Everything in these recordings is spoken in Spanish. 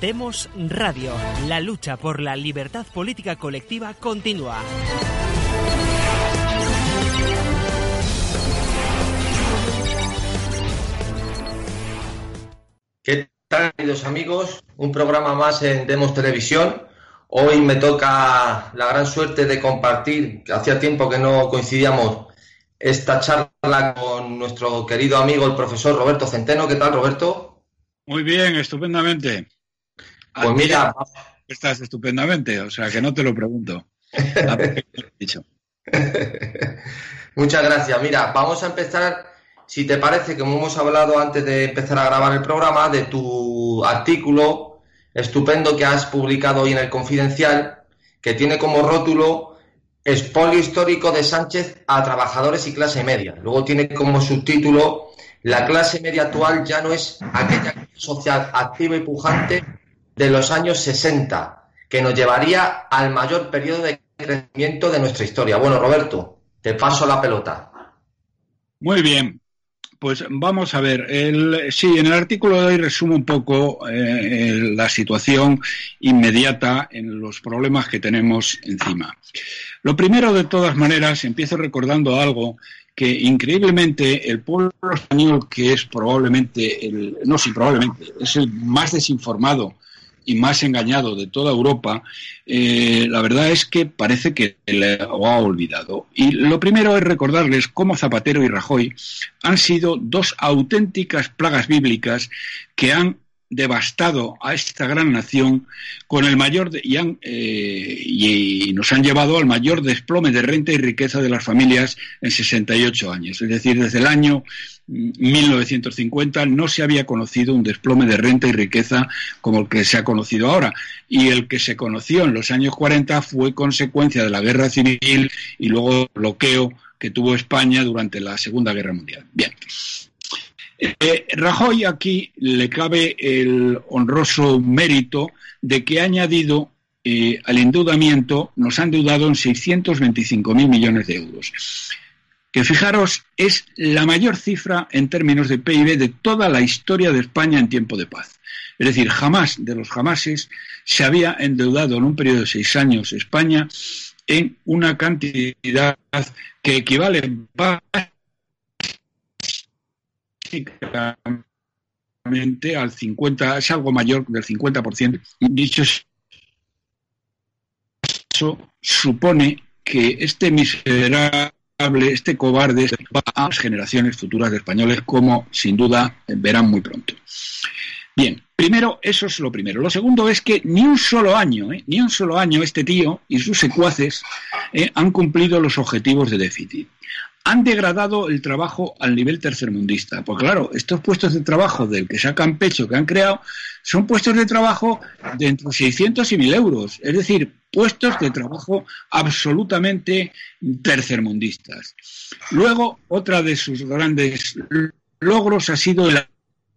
Demos Radio. La lucha por la libertad política colectiva continúa. ¿Qué tal, queridos amigos? Un programa más en Demos Televisión. Hoy me toca la gran suerte de compartir, que hacía tiempo que no coincidíamos, esta charla con nuestro querido amigo, el profesor Roberto Centeno. ¿Qué tal, Roberto? Muy bien, estupendamente. Pues mira. Estás estupendamente, o sea que no te lo pregunto. dicho. Muchas gracias. Mira, vamos a empezar, si te parece, como hemos hablado antes de empezar a grabar el programa, de tu artículo estupendo que has publicado hoy en el Confidencial, que tiene como rótulo Espolio histórico de Sánchez a trabajadores y clase media. Luego tiene como subtítulo La clase media actual ya no es aquella social activa y pujante de los años 60, que nos llevaría al mayor periodo de crecimiento de nuestra historia. Bueno, Roberto, te paso la pelota. Muy bien. Pues vamos a ver, sí, en el artículo de hoy resumo un poco eh, la situación inmediata en los problemas que tenemos encima. Lo primero, de todas maneras, empiezo recordando algo que increíblemente el pueblo español, que es probablemente, el, no, sí, probablemente, es el más desinformado y más engañado de toda Europa, eh, la verdad es que parece que lo ha olvidado. Y lo primero es recordarles cómo Zapatero y Rajoy han sido dos auténticas plagas bíblicas que han devastado a esta gran nación con el mayor y, eh, y, nos han llevado al mayor desplome de renta y riqueza de las familias en 68 años. Es decir, desde el año 1950 no se había conocido un desplome de renta y riqueza como el que se ha conocido ahora. Y el que se conoció en los años 40 fue consecuencia de la guerra civil y luego bloqueo que tuvo España durante la Segunda Guerra Mundial. Bien. Eh, Rajoy aquí le cabe el honroso mérito de que ha añadido eh, al endeudamiento, nos han endeudado en 625.000 millones de euros que fijaros es la mayor cifra en términos de PIB de toda la historia de España en tiempo de paz. Es decir, jamás de los jamases se había endeudado en un periodo de seis años España en una cantidad que equivale al 50, es algo mayor del 50%. Dicho eso, supone que este miserable este cobarde va a las generaciones futuras de españoles, como sin duda verán muy pronto. Bien, primero, eso es lo primero. Lo segundo es que ni un solo año, ¿eh? ni un solo año este tío y sus secuaces ¿eh? han cumplido los objetivos de déficit han degradado el trabajo al nivel tercermundista. Porque claro, estos puestos de trabajo del que sacan pecho que han creado son puestos de trabajo de entre 600 y 1000 euros. Es decir, puestos de trabajo absolutamente tercermundistas. Luego, otra de sus grandes logros ha sido el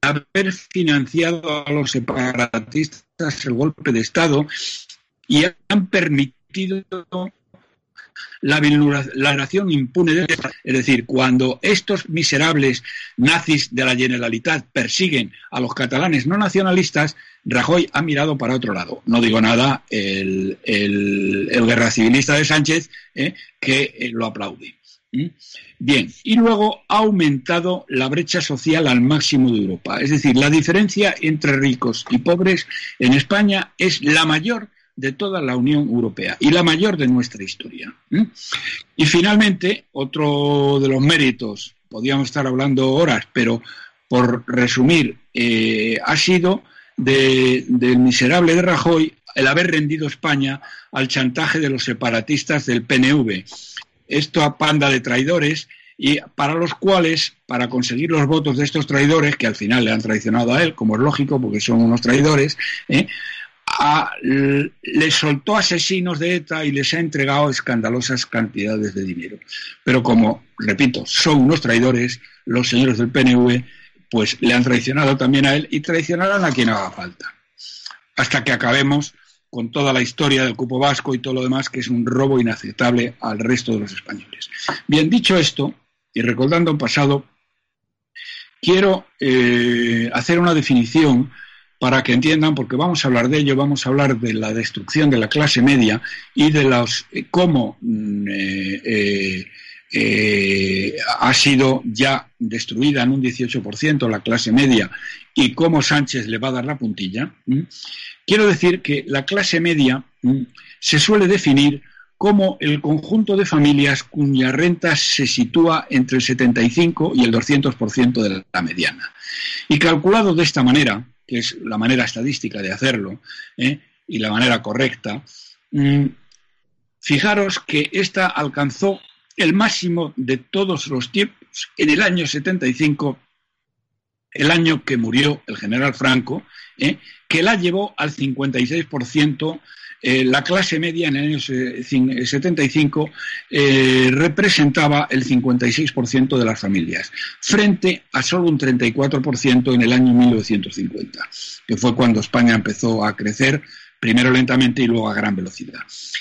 haber financiado a los separatistas el golpe de Estado y han permitido la vulneración impune de es decir, cuando estos miserables nazis de la Generalitat persiguen a los catalanes no nacionalistas, Rajoy ha mirado para otro lado. No digo nada el, el, guerra civilista de Sánchez, eh, que eh, lo aplaude. ¿Mm? Bien, y luego ha aumentado la brecha social al máximo de Europa. Es decir, la diferencia entre ricos y pobres en España es la mayor de toda la Unión Europea y la mayor de nuestra historia. Y finalmente, otro de los méritos, podríamos estar hablando horas, pero por resumir, eh, ha sido del miserable de Rajoy el haber rendido España al chantaje de los separatistas del PNV. Esto a panda de traidores y para los cuales, para conseguir los votos de estos traidores, que al final le han traicionado a él, como es lógico, porque son unos traidores, ¿eh? Les soltó asesinos de ETA y les ha entregado escandalosas cantidades de dinero. Pero como, repito, son unos traidores, los señores del PNV, pues le han traicionado también a él y traicionarán a quien haga falta. Hasta que acabemos con toda la historia del cupo vasco y todo lo demás, que es un robo inaceptable al resto de los españoles. Bien, dicho esto, y recordando un pasado, quiero eh, hacer una definición para que entiendan, porque vamos a hablar de ello, vamos a hablar de la destrucción de la clase media y de los eh, cómo mm, eh, eh, ha sido ya destruida en un 18% la clase media y cómo Sánchez le va a dar la puntilla. Quiero decir que la clase media se suele definir como el conjunto de familias cuya renta se sitúa entre el 75 y el 200% de la mediana. Y calculado de esta manera, que es la manera estadística de hacerlo ¿eh? y la manera correcta, mm, fijaros que esta alcanzó el máximo de todos los tiempos en el año 75, el año que murió el general Franco, ¿eh? que la llevó al 56% eh, la clase media en el año 75 eh, representaba el 56% de las familias, frente a solo un 34% en el año 1950, que fue cuando España empezó a crecer primero lentamente y luego a gran velocidad.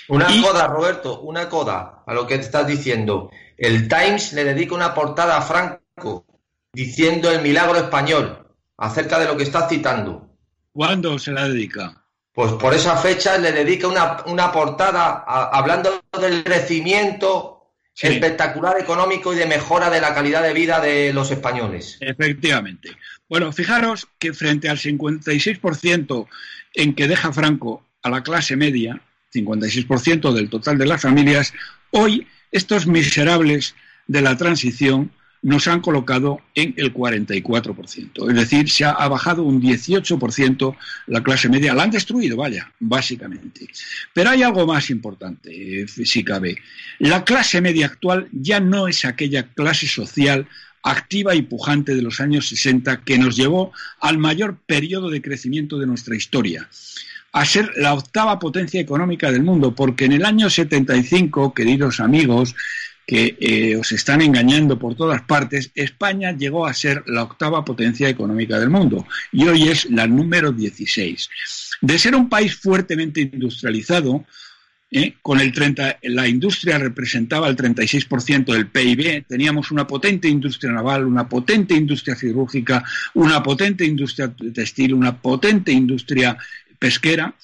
Una coda, Roberto, una coda a lo que te estás diciendo. El Times le dedica una portada a Franco diciendo el milagro español acerca de lo que estás citando. ¿Cuándo se la dedica? Pues por esa fecha le dedica una, portada hablando del crecimiento espectacular económico y de mejora de la calidad de vida de los españoles. Efectivamente. Bueno, fijaros que frente al 56% en que deja Franco a la clase media, 56% del total de las familias, hoy estos miserables de la transición nos han colocado en el 44%. Es decir, se ha, bajado un 18% la clase media. La han destruido, vaya, básicamente. Pero hay algo más importante, eh, si cabe. La clase media actual ya no es aquella clase social activa y pujante de los años 60 que nos llevó al mayor periodo de crecimiento de nuestra historia a ser la octava potencia económica del mundo, porque en el año 75, queridos amigos, que eh, os están engañando por todas partes, España llegó a ser la octava potencia económica del mundo y hoy es la número 16. De ser un país fuertemente industrializado, eh, con el 30, la industria representaba el 36% del PIB, teníamos una potente industria naval, una potente industria cirúrgica, una potente industria textil, una potente industria pesquera.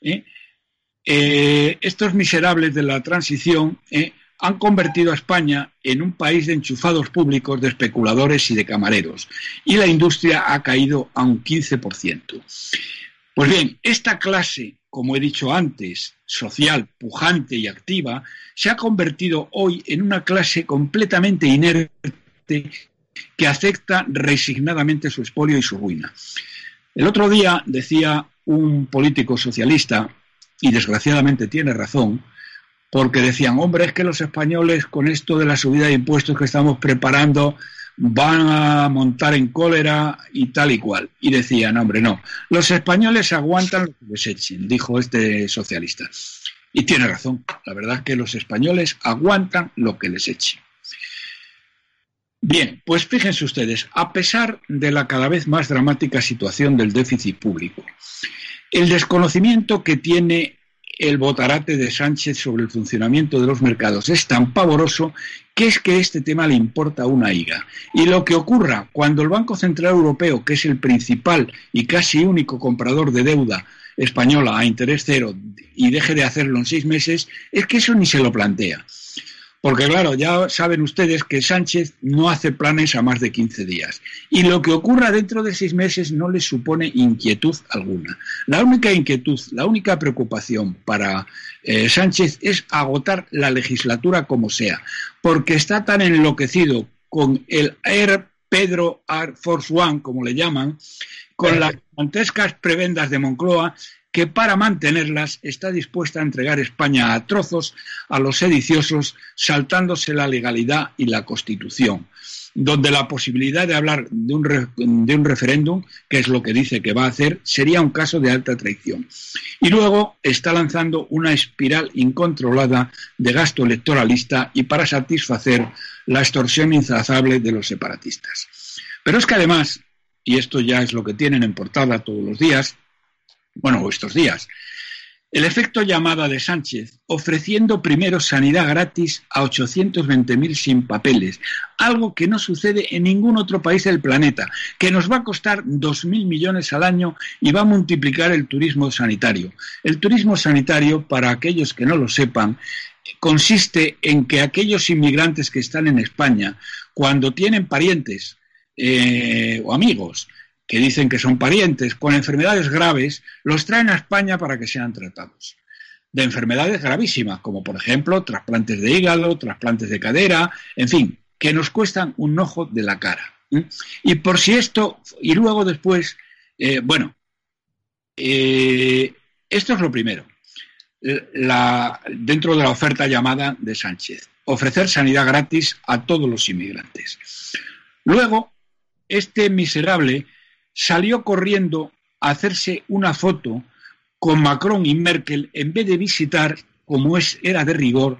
Eh, estos miserables de la transición han convertido a España en un país de enchufados públicos, de especuladores y de camareros, y la industria ha caído a un 15%. Pues bien, esta clase, como he dicho antes, social, pujante y activa, se ha convertido hoy en una clase completamente inerte que acepta resignadamente su expolio y su ruina. El otro día decía un político socialista, y desgraciadamente tiene razón, porque decían, hombre, es que los españoles con esto de la subida de impuestos que estamos preparando van a montar en cólera y tal y cual. Y decían, hombre, no, los españoles aguantan lo que les echen, dijo este socialista. Y tiene razón, la verdad es que los españoles aguantan lo que les echen. Bien, pues fíjense ustedes, a pesar de la cada vez más dramática situación del déficit público, el desconocimiento que tiene el botarate de Sánchez sobre el funcionamiento de los mercados es tan pavoroso que es que este tema le importa una higa. Y lo que ocurra cuando el Banco Central Europeo, que es el principal y casi único comprador de deuda española a interés cero, y deje de hacerlo en seis meses, es que eso ni se lo plantea. Porque claro, ya saben ustedes que Sánchez no hace planes a más de 15 días. Y lo que ocurra dentro de seis meses no le supone inquietud alguna. La única inquietud, la única preocupación para eh, Sánchez es agotar la legislatura como sea. Porque está tan enloquecido con el Air Pedro Air Force One, como le llaman, con las gigantescas prebendas de Moncloa, que para mantenerlas está dispuesta a entregar España a trozos a los sediciosos, saltándose la legalidad y la Constitución, donde la posibilidad de hablar de un, de un referéndum, que es lo que dice que va a hacer, sería un caso de alta traición. Y luego está lanzando una espiral incontrolada de gasto electoralista y para satisfacer la extorsión inzazable de los separatistas. Pero es que además, y esto ya es lo que tienen en portada todos los días, bueno, estos días. El efecto llamada de Sánchez, ofreciendo primero sanidad gratis a 820.000 sin papeles, algo que no sucede en ningún otro país del planeta, que nos va a costar 2.000 millones al año y va a multiplicar el turismo sanitario. El turismo sanitario, para aquellos que no lo sepan, consiste en que aquellos inmigrantes que están en España, cuando tienen parientes eh, o amigos que dicen que son parientes con enfermedades graves, los traen a España para que sean tratados. De enfermedades gravísimas, como por ejemplo trasplantes de hígado, trasplantes de cadera, en fin, que nos cuestan un ojo de la cara. Y por si esto, y luego después, eh, bueno, eh, esto es lo primero, la, dentro de la oferta llamada de Sánchez, ofrecer sanidad gratis a todos los inmigrantes. Luego, este miserable salió corriendo a hacerse una foto con Macron y Merkel en vez de visitar, como es, era de rigor,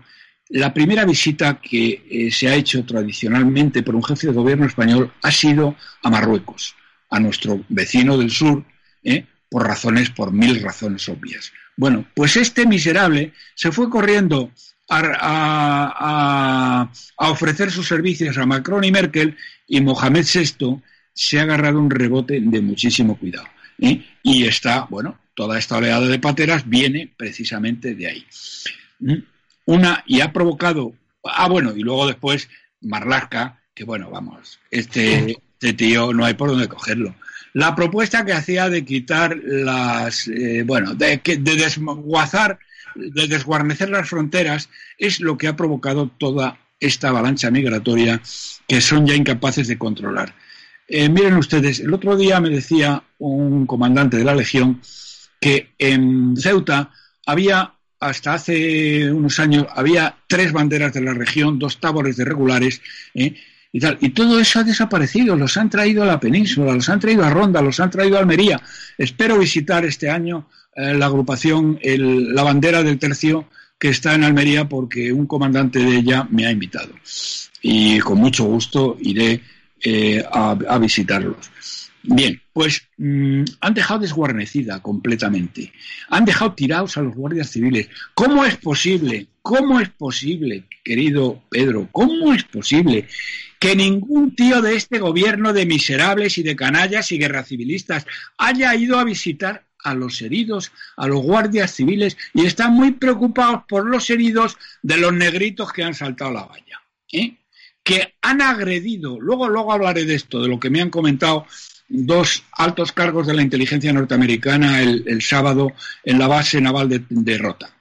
la primera visita que eh, se ha hecho tradicionalmente por un jefe de gobierno español ha sido a Marruecos, a nuestro vecino del sur, eh, por razones, por mil razones obvias. Bueno, pues este miserable se fue corriendo a, ofrecer sus servicios a Macron y Merkel y Mohamed VI se ha agarrado un rebote de muchísimo cuidado. ¿eh? Y está, bueno, toda esta oleada de pateras viene precisamente de ahí. ¿Mm? Una, y ha provocado, ah, bueno, y luego después Marlaska, que bueno, vamos, este, este tío no hay por dónde cogerlo. La propuesta que hacía de quitar las, eh, bueno, de, de desguazar, de desguarnecer las fronteras, es lo que ha provocado toda esta avalancha migratoria que son ya incapaces de controlar. Eh, miren ustedes, el otro día me decía un comandante de la Legión que en Ceuta había, hasta hace unos años, había tres banderas de la región, dos tabores de regulares, ¿eh? y tal. Y todo eso ha desaparecido, los han traído a la península, los han traído a Ronda, los han traído a Almería. Espero visitar este año eh, la agrupación, la bandera del tercio que está en Almería porque un comandante de ella me ha invitado. Y con mucho gusto iré eh, a, visitarlos. Bien, pues mm, han dejado desguarnecida completamente. Han dejado tirados a los guardias civiles. ¿Cómo es posible? ¿Cómo es posible, querido Pedro? ¿Cómo es posible que ningún tío de este gobierno de miserables y de canallas y guerra civilistas haya ido a visitar a los heridos, a los guardias civiles y están muy preocupados por los heridos de los negritos que han saltado la valla? ¿eh? que han agredido, luego, luego hablaré de esto, de lo que me han comentado dos altos cargos de la inteligencia norteamericana el, sábado en la base naval de, Rota.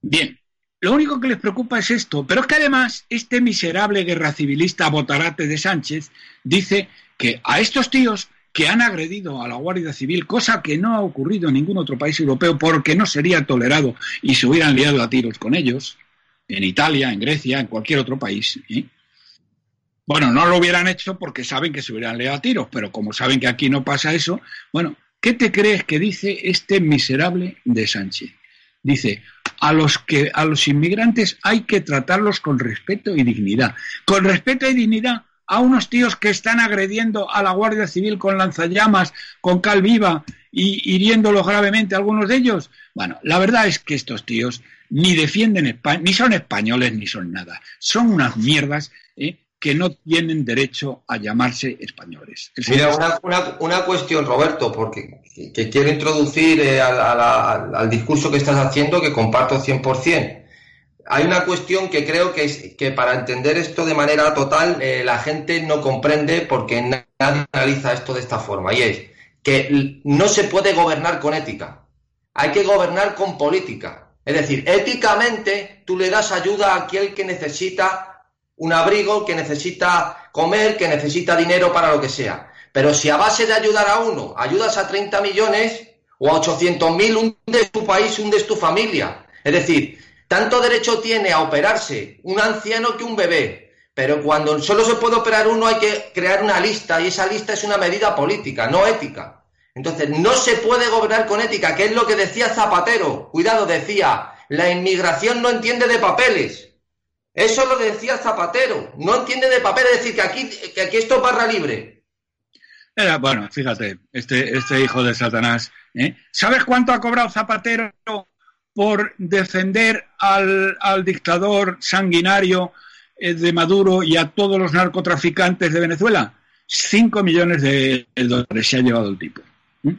Bien, lo único que les preocupa es esto, pero es que además este miserable guerra civilista Botarate de Sánchez dice que a estos tíos que han agredido a la Guardia Civil, cosa que no ha ocurrido en ningún otro país europeo porque no sería tolerado y se hubieran liado a tiros con ellos, en Italia, en Grecia, en cualquier otro país. ¿eh? Bueno, no lo hubieran hecho porque saben que se hubieran leído a tiros, pero como saben que aquí no pasa eso, bueno, ¿qué te crees que dice este miserable de Sánchez? Dice, a los que a los inmigrantes hay que tratarlos con respeto y dignidad. Con respeto y dignidad a unos tíos que están agrediendo a la Guardia Civil con lanzallamas, con cal viva y hiriéndolos gravemente a algunos de ellos. Bueno, la verdad es que estos tíos ni defienden España, ni son españoles, ni son nada. Son unas mierdas ¿eh? que no tienen derecho a llamarse españoles. Mira, una, cuestión, Roberto, porque que quiero introducir eh, al, discurso que estás haciendo, que comparto 100%. Hay una cuestión que creo que, es, que para entender esto de manera total, eh, la gente no comprende porque nadie analiza esto de esta forma, y es que no se puede gobernar con ética, hay que gobernar con política. Es decir, éticamente tú le das ayuda a aquel que necesita un abrigo, que necesita comer, que necesita dinero para lo que sea. Pero si a base de ayudar a uno ayudas a 30 millones o a 800 mil, hundes tu país, hundes tu familia. Es decir, tanto derecho tiene a operarse un anciano que un bebé. Pero cuando solo se puede operar uno hay que crear una lista y esa lista es una medida política, no ética. Entonces, no se puede gobernar con ética, que es lo que decía Zapatero. Cuidado, decía, la inmigración no entiende de papeles. Eso lo decía Zapatero, no entiende de papeles, es decir, que aquí, que aquí esto es barra libre. Era, bueno, fíjate, este, este hijo de Satanás. ¿eh? ¿Sabes cuánto ha cobrado Zapatero por defender al, al dictador sanguinario eh, de Maduro y a todos los narcotraficantes de Venezuela? Cinco millones de dólares se ha llevado el tipo.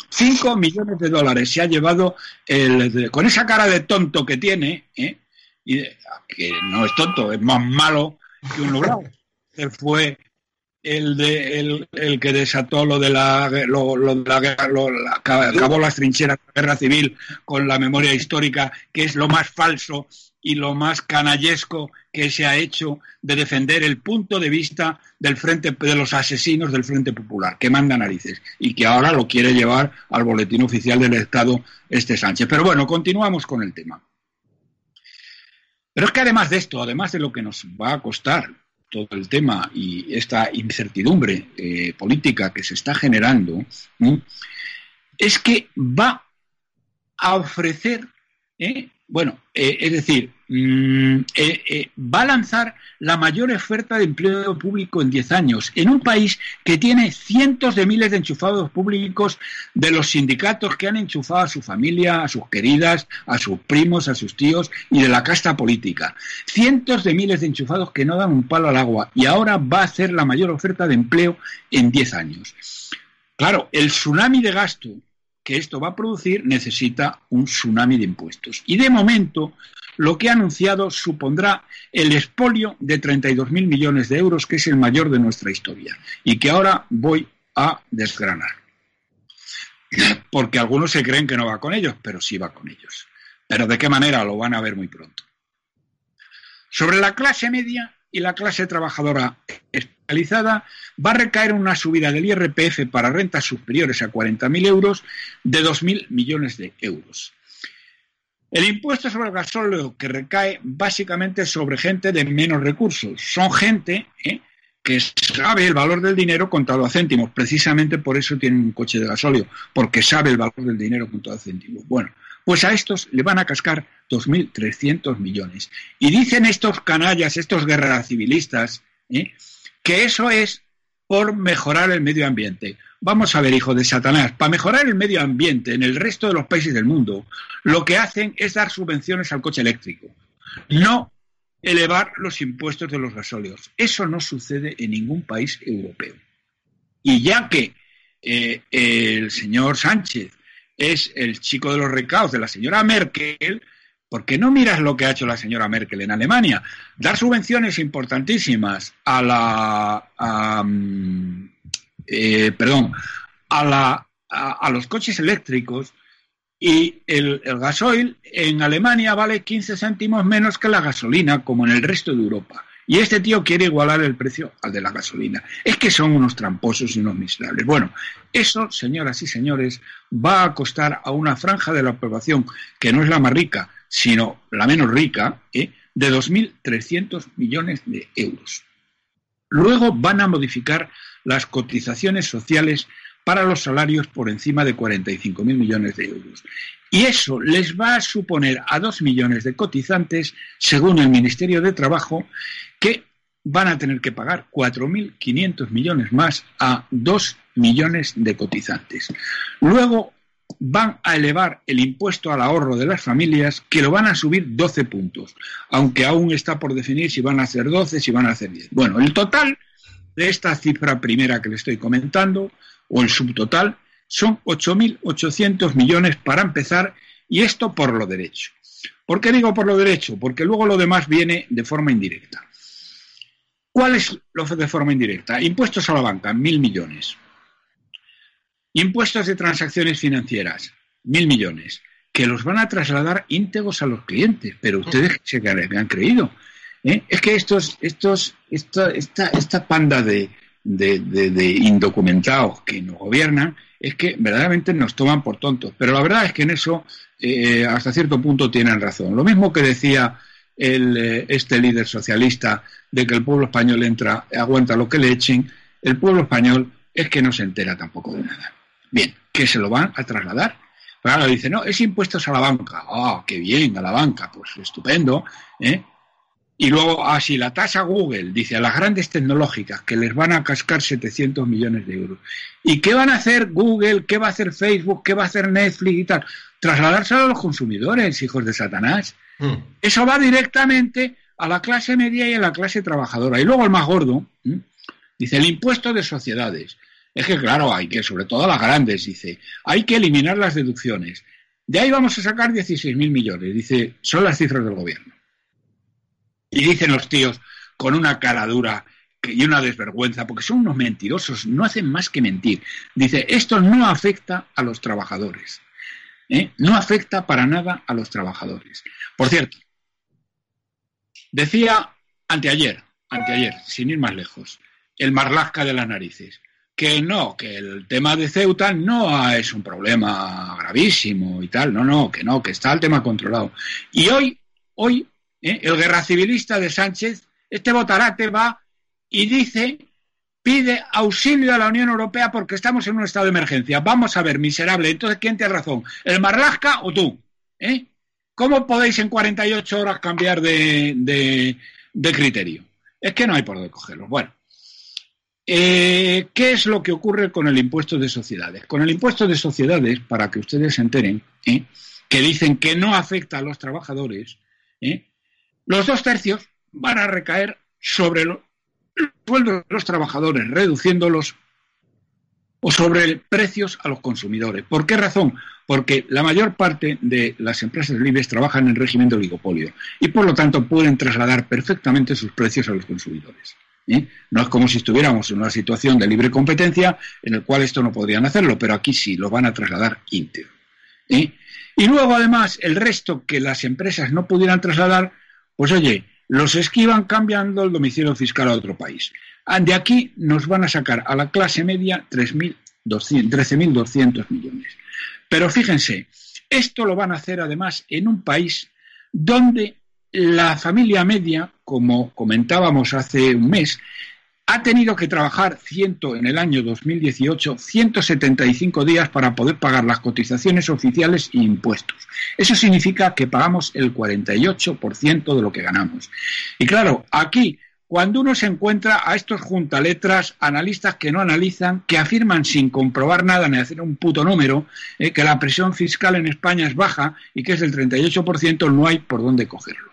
Cinco millones de dólares se ha llevado el, con esa cara de tonto que tiene, ¿eh? y que no es tonto, es más malo que un logrado. fue el, de, el, que desató lo de la, lo, de la guerra, lo, acabó las trincheras de la guerra civil con la memoria histórica, que es lo más falso y lo más canallesco que se ha hecho de defender el punto de vista del frente de los asesinos del Frente Popular, que manda narices y que ahora lo quiere llevar al boletín oficial del Estado este Sánchez. Pero bueno, continuamos con el tema. Pero es que además de esto, además de lo que nos va a costar todo el tema y esta incertidumbre eh, política que se está generando, es que va a ofrecer ¿eh? Bueno, eh, es decir, mm, eh, eh, va a lanzar la mayor oferta de empleo público en 10 años, en un país que tiene cientos de miles de enchufados públicos de los sindicatos que han enchufado a su familia, a sus queridas, a sus primos, a sus tíos y de la casta política. Cientos de miles de enchufados que no dan un palo al agua y ahora va a hacer la mayor oferta de empleo en 10 años. Claro, el tsunami de gasto que esto va a producir necesita un tsunami de impuestos. Y de momento, lo que ha anunciado supondrá el expolio de 32.000 millones de euros, que es el mayor de nuestra historia, y que ahora voy a desgranar. Porque algunos se creen que no va con ellos, pero sí va con ellos. Pero de qué manera lo van a ver muy pronto. Sobre la clase media y la clase trabajadora especializada va a recaer una subida del IRPF para rentas superiores a 40.000 euros de 2.000 millones de euros. El impuesto sobre el gasóleo que recae básicamente sobre gente de menos recursos. Son gente ¿eh? que sabe el valor del dinero contado a céntimos. Precisamente por eso tienen un coche de gasóleo, porque sabe el valor del dinero contado a céntimos. Bueno, pues a estos le van a cascar 2.300 millones. Y dicen estos canallas, estos guerras civilistas, ¿eh? que eso es por mejorar el medio ambiente. Vamos a ver, hijo de Satanás, para mejorar el medio ambiente en el resto de los países del mundo, lo que hacen es dar subvenciones al coche eléctrico, no elevar los impuestos de los gasóleos. Eso no sucede en ningún país europeo. Y ya que eh, el señor Sánchez es el chico de los recados de la señora Merkel, ¿por qué no miras lo que ha hecho la señora Merkel en Alemania? Dar subvenciones importantísimas a la, mm, eh, perdón, a, la, a, los coches eléctricos y el, el, gasoil en Alemania vale 15 céntimos menos que la gasolina, como en el resto de Europa. Y este tío quiere igualar el precio al de la gasolina. Es que son unos tramposos y unos miserables. Bueno, eso, señoras y señores, va a costar a una franja de la población que no es la más rica, sino la menos rica, ¿eh? de 2.300 millones de euros. Luego van a modificar las cotizaciones sociales para los salarios por encima de 45.000 millones de euros. Y eso les va a suponer a dos millones de cotizantes, según el Ministerio de Trabajo, que van a tener que pagar 4.500 millones más a 2 millones de cotizantes. Luego van a elevar el impuesto al ahorro de las familias, que lo van a subir 12 puntos, aunque aún está por definir si van a ser 12, si van a ser 10. Bueno, el total de esta cifra primera que le estoy comentando, o el subtotal, son 8.800 millones para empezar, y esto por lo derecho. ¿Por qué digo por lo derecho? Porque luego lo demás viene de forma indirecta. ¿Cuál es lo de forma indirecta? Impuestos a la banca, mil millones. Impuestos de transacciones financieras, mil millones, que los van a trasladar íntegros a los clientes, pero ustedes se han creído. ¿eh? Es que estos, estos, esta, esta, panda de, indocumentados que nos gobiernan es que verdaderamente nos toman por tontos. Pero la verdad es que en eso eh, hasta cierto punto tienen razón. Lo mismo que decía el, eh, este líder socialista de que el pueblo español entra, aguanta lo que le echen, el pueblo español es que no se entera tampoco de nada. Bien, que se lo van a trasladar. Ahora dice, no, es impuestos a la banca. Ah, qué bien, a la banca, pues estupendo. ¿eh? Y luego, así, ah, la tasa Google, dice, a las grandes tecnológicas que les van a cascar 700 millones de euros. ¿Y qué van a hacer Google? ¿Qué va a hacer Facebook? ¿Qué va a hacer Netflix y tal? Trasladárselo a los consumidores, hijos de Satanás. Mm. Eso va directamente a la clase media y a la clase trabajadora. Y luego el más gordo, dice, el impuesto de sociedades. Es que, claro, hay que, sobre todo a las grandes, dice, hay que eliminar las deducciones. De ahí vamos a sacar 16.000 millones. Dice, son las cifras del gobierno. Y dicen los tíos con una cara dura y una desvergüenza, porque son unos mentirosos, no hacen más que mentir. Dice, esto no afecta a los trabajadores. ¿eh? No afecta para nada a los trabajadores. Por cierto, decía anteayer, anteayer, sin ir más lejos, el marlasca de las narices, que no, que el tema de Ceuta no es un problema gravísimo y tal, no, no, que no, que está el tema controlado. Y hoy, hoy ¿eh? el guerra civilista de Sánchez, este Botarate va y dice, pide auxilio a la Unión Europea porque estamos en un estado de emergencia. Vamos a ver, miserable. Entonces, ¿quién tiene razón? ¿El Marlasca o tú? ¿Eh? ¿Cómo podéis en 48 horas cambiar de, criterio? Es que no hay por dónde cogerlo. Bueno, eh, ¿qué es lo que ocurre con el impuesto de sociedades? Con el impuesto de sociedades, para que ustedes se enteren, que dicen que no afecta a los trabajadores, ¿eh? Los dos tercios van a recaer sobre los sueldos de los trabajadores, reduciéndolos o sobre precios a los consumidores. ¿Por qué razón? Porque la mayor parte de las empresas libres trabajan en régimen de oligopolio y por lo tanto pueden trasladar perfectamente sus precios a los consumidores. ¿eh? No es como si estuviéramos en una situación de libre competencia en el cual esto no podrían hacerlo, pero aquí sí lo van a trasladar íntegro. ¿eh? Y luego, además, el resto que las empresas no pudieran trasladar pues oye, los esquivan cambiando el domicilio fiscal a otro país. Ah, de aquí nos van a sacar a la clase media 13.200 millones. Pero fíjense, esto lo van a hacer además en un país donde la familia media, como comentábamos hace un mes, ha tenido que trabajar ciento, en el año 2018 175 días para poder pagar las cotizaciones oficiales e impuestos. Eso significa que pagamos el 48% de lo que ganamos. Y claro, aquí, cuando uno se encuentra a estos juntaletras, analistas que no analizan, que afirman sin comprobar nada ni hacer un puto número, eh, que la presión fiscal en España es baja y que es del 38%, no hay por dónde cogerlo.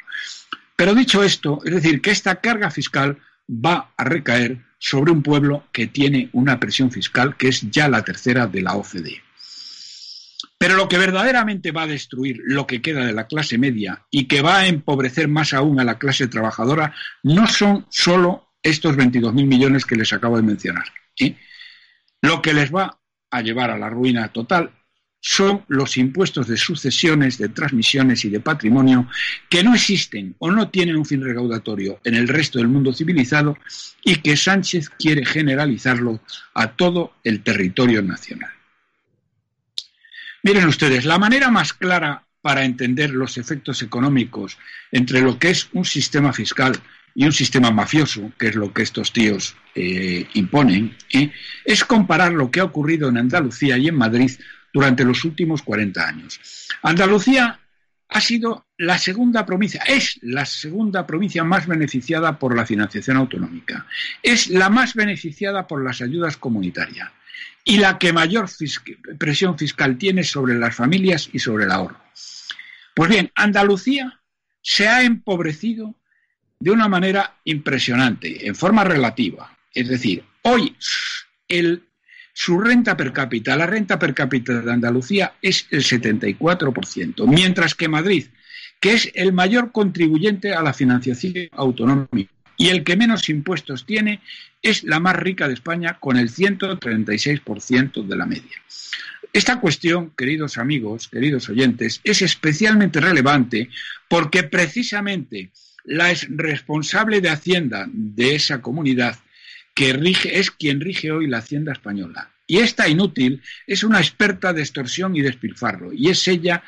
Pero dicho esto, es decir, que esta carga fiscal va a recaer sobre un pueblo que tiene una presión fiscal que es ya la tercera de la OCDE. Pero lo que verdaderamente va a destruir lo que queda de la clase media y que va a empobrecer más aún a la clase trabajadora no son solo estos 22.000 millones que les acabo de mencionar. Lo que les va a llevar a la ruina total son los impuestos de sucesiones, de transmisiones y de patrimonio que no existen o no tienen un fin recaudatorio en el resto del mundo civilizado y que Sánchez quiere generalizarlo a todo el territorio nacional. Miren ustedes, la manera más clara para entender los efectos económicos entre lo que es un sistema fiscal y un sistema mafioso, que es lo que estos tíos eh, imponen, ¿eh? es comparar lo que ha ocurrido en Andalucía y en Madrid durante los últimos 40 años. Andalucía ha sido la segunda provincia, es la segunda provincia más beneficiada por la financiación autonómica, es la más beneficiada por las ayudas comunitarias y la que mayor presión fiscal tiene sobre las familias y sobre el ahorro. Pues bien, Andalucía se ha empobrecido de una manera impresionante, en forma relativa. Es decir, hoy el su renta per cápita, la renta per cápita de Andalucía es el 74%, mientras que Madrid, que es el mayor contribuyente a la financiación autonómica y el que menos impuestos tiene, es la más rica de España con el 136% de la media. Esta cuestión, queridos amigos, queridos oyentes, es especialmente relevante porque precisamente la responsable de Hacienda de esa comunidad que rige, es quien rige hoy la Hacienda española. Y esta inútil es una experta de extorsión y despilfarro, y es ella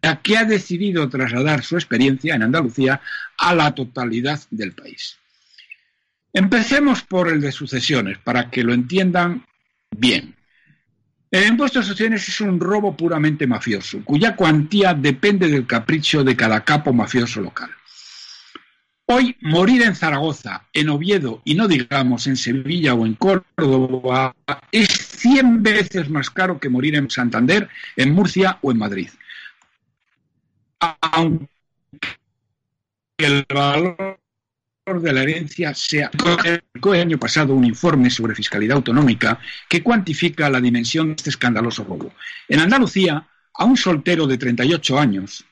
la que ha decidido trasladar su experiencia en Andalucía a la totalidad del país. Empecemos por el de sucesiones, para que lo entiendan bien. El impuesto de sucesiones es un robo puramente mafioso, cuya cuantía depende del capricho de cada capo mafioso local. Hoy morir en Zaragoza, en Oviedo y no digamos en Sevilla o en Córdoba es 100 veces más caro que morir en Santander, en Murcia o en Madrid. Aunque el valor de la herencia sea. El año pasado un informe sobre fiscalidad autonómica que cuantifica la dimensión de este escandaloso robo. En Andalucía, a un soltero de 38 años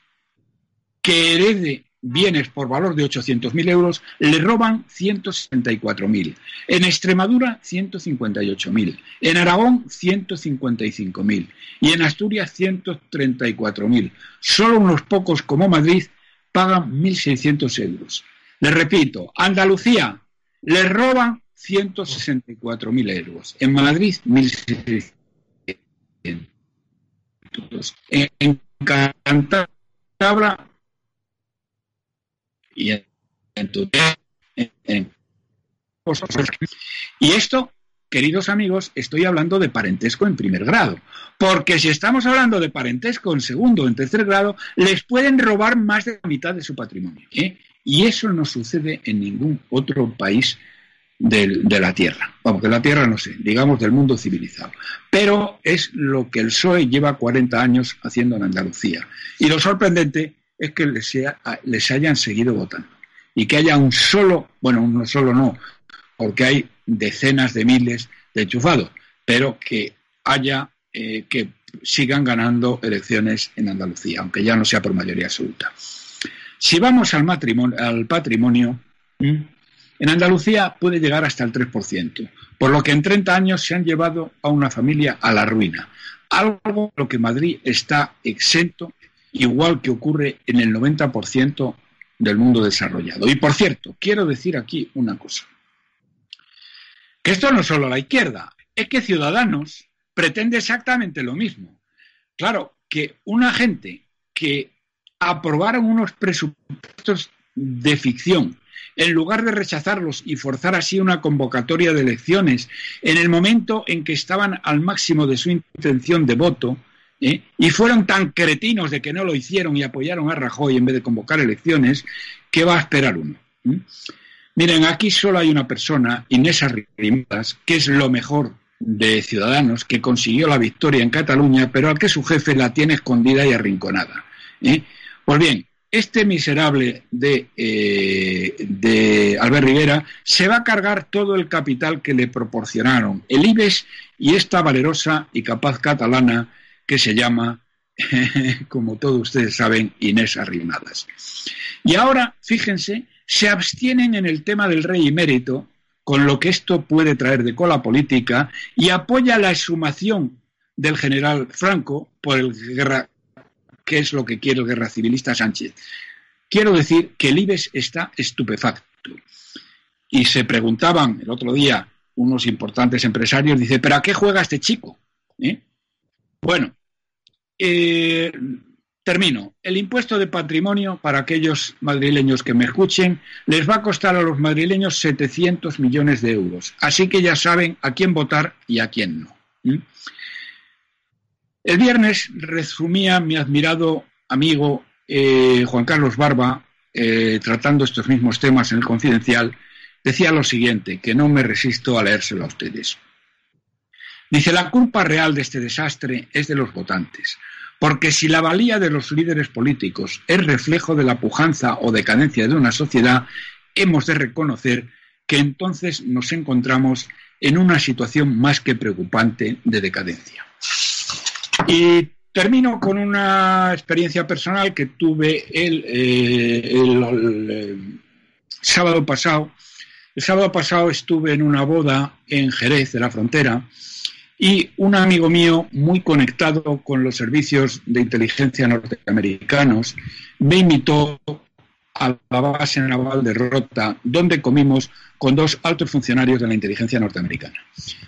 que herede bienes por valor de 800.000 euros, le roban 164.000. En Extremadura, 158.000. En Aragón, 155.000. Y en Asturias, 134.000. Solo unos pocos, como Madrid, pagan 1.600 euros. Les repito, Andalucía le roban 164.000 euros. En Madrid, 1.600. En Cantabria, y y esto, queridos amigos, estoy hablando de parentesco en primer grado, porque si estamos hablando de parentesco en segundo o en tercer grado, les pueden robar más de la mitad de su patrimonio. ¿eh? Y eso no sucede en ningún otro país de, de, la Tierra. Vamos, la Tierra no sé, digamos del mundo civilizado. Pero es lo que el PSOE lleva 40 años haciendo en Andalucía. Y lo sorprendente es que les, hayan seguido votando. Y que haya un solo, bueno, uno solo no, porque hay decenas de miles de enchufados, pero que haya, eh, que sigan ganando elecciones en Andalucía, aunque ya no sea por mayoría absoluta. Si vamos al, matrimonio, al patrimonio, en Andalucía puede llegar hasta el 3%, por lo que en 30 años se han llevado a una familia a la ruina, algo lo que Madrid está exento igual que ocurre en el 90% del mundo desarrollado. Y por cierto, quiero decir aquí una cosa. Que esto no es solo la izquierda, es que Ciudadanos pretende exactamente lo mismo. Claro, que una gente que aprobaron unos presupuestos de ficción, en lugar de rechazarlos y forzar así una convocatoria de elecciones en el momento en que estaban al máximo de su intención de voto, y fueron tan cretinos de que no lo hicieron y apoyaron a Rajoy en vez de convocar elecciones, ¿qué va a esperar uno? ¿Mm? Miren, aquí solo hay una persona, Inés Arrimadas, que es lo mejor de Ciudadanos, que consiguió la victoria en Cataluña, pero al que su jefe la tiene escondida y arrinconada. ¿eh? Pues bien, este miserable de, eh, de, Albert Rivera se va a cargar todo el capital que le proporcionaron el IBEX y esta valerosa y capaz catalana que se llama, como todos ustedes saben, Inés Arrimadas. Y ahora, fíjense, se abstienen en el tema del rey emérito, con lo que esto puede traer de cola política, y apoya la exhumación del general Franco por el guerra, que es lo que quiere el guerra civilista Sánchez. Quiero decir que el IBEX está estupefacto. Y se preguntaban el otro día unos importantes empresarios, dice, ¿pero a qué juega este chico? ¿Eh? Bueno, eh, termino. El impuesto de patrimonio, para aquellos madrileños que me escuchen, les va a costar a los madrileños 700 millones de euros. Así que ya saben a quién votar y a quién no. El viernes resumía mi admirado amigo eh, Juan Carlos Barba, eh, tratando estos mismos temas en el Confidencial, decía lo siguiente, que no me resisto a leérselo a ustedes. Dice, la culpa real de este desastre es de los votantes, porque si la valía de los líderes políticos es reflejo de la pujanza o decadencia de una sociedad, hemos de reconocer que entonces nos encontramos en una situación más que preocupante de decadencia. Y termino con una experiencia personal que tuve el, eh, el sábado pasado. El sábado pasado estuve en una boda en Jerez de la Frontera y un amigo mío muy conectado con los servicios de inteligencia norteamericanos me invitó a la base naval de Rota, donde comimos con dos altos funcionarios de la inteligencia norteamericana.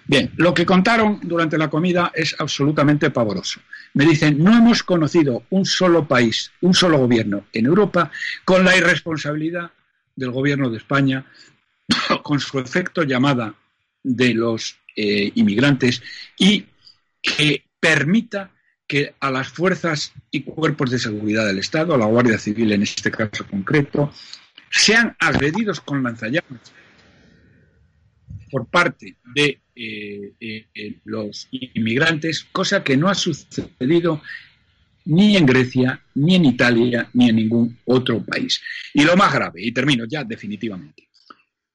Bien, lo que contaron durante la comida es absolutamente pavoroso. Me dicen, no hemos conocido un solo país, un solo gobierno en Europa con la irresponsabilidad del gobierno de España, con su efecto llamada de los eh, inmigrantes y que permita que a las fuerzas y cuerpos de seguridad del Estado, a la Guardia Civil en este caso concreto, sean agredidos con lanzallamas por parte de eh, eh, los inmigrantes, cosa que no ha sucedido ni en Grecia, ni en Italia, ni en ningún otro país. Y lo más grave, y termino ya definitivamente,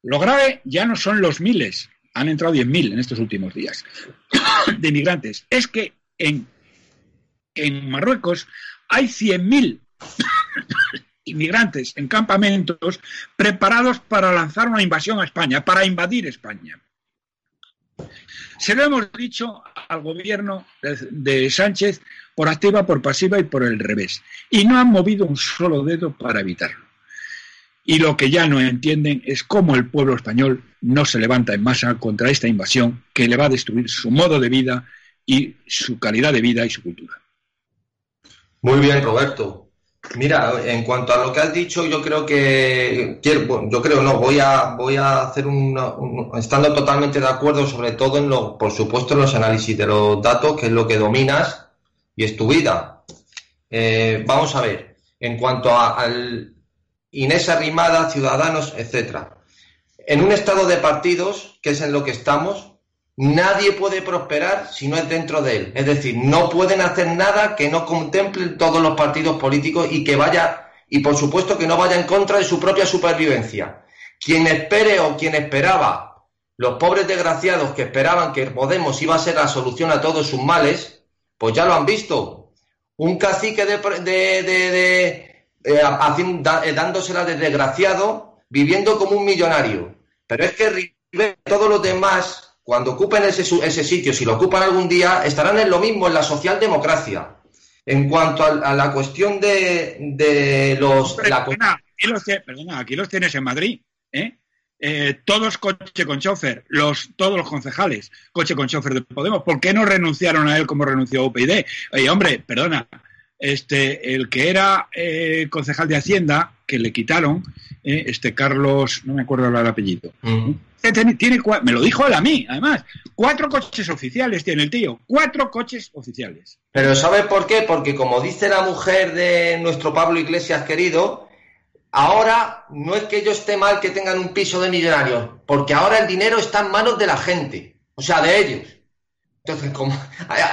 lo grave ya no son los miles, han entrado 10.000 en estos últimos días, de inmigrantes, es que en, en Marruecos hay 100.000 inmigrantes en campamentos preparados para lanzar una invasión a España, para invadir España. Se lo hemos dicho al gobierno de, Sánchez por activa, por pasiva y por el revés. Y no han movido un solo dedo para evitarlo. Y lo que ya no entienden es cómo el pueblo español no se levanta en masa contra esta invasión que le va a destruir su modo de vida y su calidad de vida y su cultura. Muy bien, Roberto. Mira, en cuanto a lo que has dicho, yo creo que yo creo no, voy a voy a hacer un, estando totalmente de acuerdo, sobre todo en lo, por supuesto, en los análisis de los datos, que es lo que dominas y es tu vida. Eh, vamos a ver, en cuanto a, al Inés Arrimada, Ciudadanos, etcétera. En un estado de partidos, que es en lo que estamos, Nadie puede prosperar si no es dentro de él. Es decir, no pueden hacer nada que no contemplen todos los partidos políticos y que vaya, y por supuesto que no vaya en contra de su propia supervivencia. Quien espere o quien esperaba, los pobres desgraciados que esperaban que Podemos iba a ser la solución a todos sus males, pues ya lo han visto. Un cacique de, de, de, eh, eh, dándosela de desgraciado, viviendo como un millonario. Pero es que todos los demás cuando ocupen ese, ese sitio, si lo ocupan algún día, estarán en lo mismo, en la socialdemocracia. En cuanto a, la cuestión de, los... perdona, aquí los, tienes en Madrid, ¿eh? ¿eh? todos coche con chofer, los, todos los concejales, coche con chofer de Podemos, ¿por qué no renunciaron a él como renunció UPyD? Oye, hombre, perdona, este, el que era eh, concejal de Hacienda, que le quitaron, eh, este Carlos, no me acuerdo el apellido, tiene, me lo dijo él a mí, además. Cuatro coches oficiales tiene el tío. Cuatro coches oficiales. Pero ¿sabe por qué? Porque como dice la mujer de nuestro Pablo Iglesias querido, ahora no es que yo esté mal que tengan un piso de millonarios, porque ahora el dinero está en manos de la gente, o sea, de ellos. Entonces, como,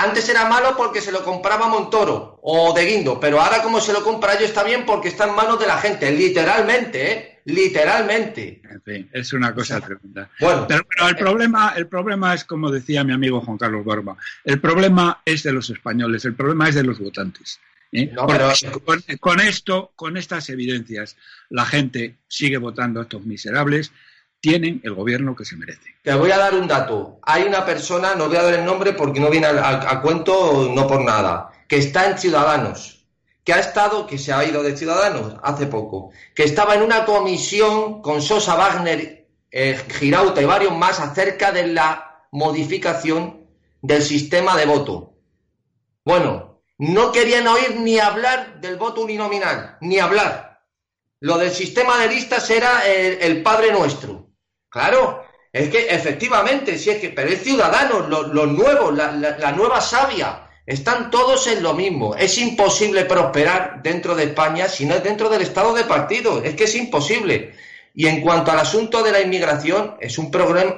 antes era malo porque se lo compraba Montoro o de Guindo, pero ahora como se lo compra ellos está bien porque está en manos de la gente, literalmente, ¿eh? literalmente. En fin, es una cosa tremenda. Bueno, pero, el problema, el problema es como decía mi amigo Juan Carlos Barba, el problema es de los españoles, el problema es de los votantes. ¿eh? con, esto, con estas evidencias, la gente sigue votando a estos miserables. Tienen el gobierno que se merece. Te voy a dar un dato. Hay una persona, no voy a dar el nombre porque no viene a cuento, no por nada, que está en Ciudadanos que ha estado, que se ha ido de Ciudadanos hace poco, que estaba en una comisión con Sosa Wagner, eh, Girauta y varios más acerca de la modificación del sistema de voto. Bueno, no querían oír ni hablar del voto uninominal, ni hablar. Lo del sistema de listas era el, Padre Nuestro. Claro, es que efectivamente, si es que, pero es Ciudadanos, los nuevos, la, la nueva savia, están todos en lo mismo. Es imposible prosperar dentro de España si no es dentro del estado de partido. Es que es imposible. Y en cuanto al asunto de la inmigración, es un,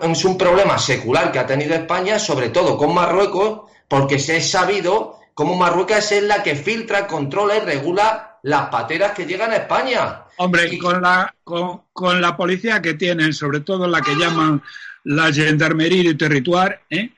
es un problema secular que ha tenido España, sobre todo con Marruecos, porque se ha sabido cómo Marruecos es la que filtra, controla y regula las pateras que llegan a España. Hombre, y con la, con, la policía que tienen, sobre todo la que llaman la gendarmería territorial, ¿eh?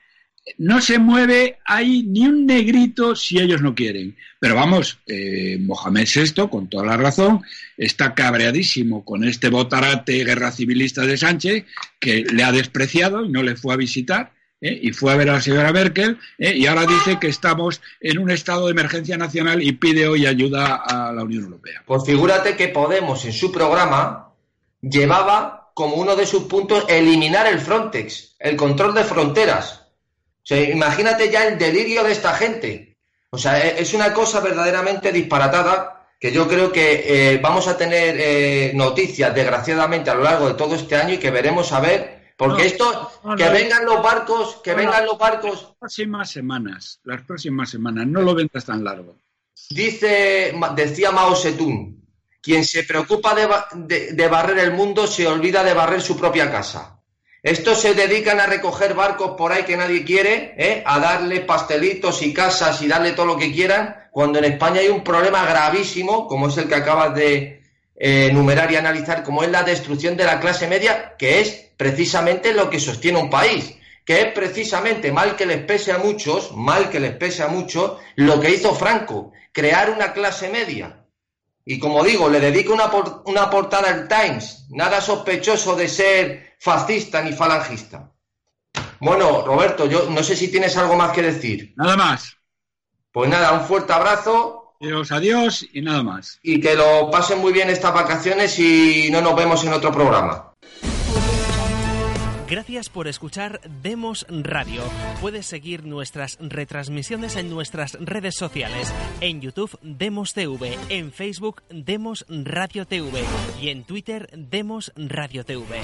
no se mueve ahí ni un negrito si ellos no quieren. Pero vamos, eh, Mohamed VI, con toda la razón, está cabreadísimo con este botarate guerra civilista de Sánchez, que le ha despreciado y no le fue a visitar. ¿Eh? y fue a ver a la señora Merkel ¿eh? y ahora dice que estamos en un estado de emergencia nacional y pide hoy ayuda a la Unión Europea. Pues figúrate que Podemos en su programa llevaba como uno de sus puntos eliminar el Frontex, el control de fronteras imagínate ya el delirio de esta gente. O sea, e, es una cosa verdaderamente disparatada que yo creo que eh, vamos a tener noticias, desgraciadamente, a lo largo de todo este año y que veremos a ver, porque esto, que vengan los barcos, que vengan los barcos. Las próximas semanas, las próximas semanas, no lo ventas tan largo. Dice, decía Mao Zedong, quien se preocupa de, barrer el mundo se olvida de barrer su propia casa. Estos se dedican a recoger barcos por ahí que nadie quiere, ¿eh? a darle pastelitos y casas y darle todo lo que quieran, cuando en España hay un problema gravísimo, como es el que acabas de enumerar y analizar, como es la destrucción de la clase media, que es precisamente lo que sostiene un país, que es precisamente, mal que les pese a muchos, mal que les pese a muchos, lo que hizo Franco, crear una clase media y como digo, le dedico una, una portada al Times, nada sospechoso de ser fascista ni falangista. Bueno, Roberto, yo no sé si tienes algo más que decir. Nada más. Pues nada, un fuerte abrazo. Adiós, adiós y nada más. Y que lo pasen muy bien estas vacaciones y no nos vemos en otro programa. Gracias por escuchar Demos Radio. Puedes seguir nuestras retransmisiones en nuestras redes sociales. En YouTube Demos TV, en Facebook Demos Radio TV y en Twitter Demos Radio TV.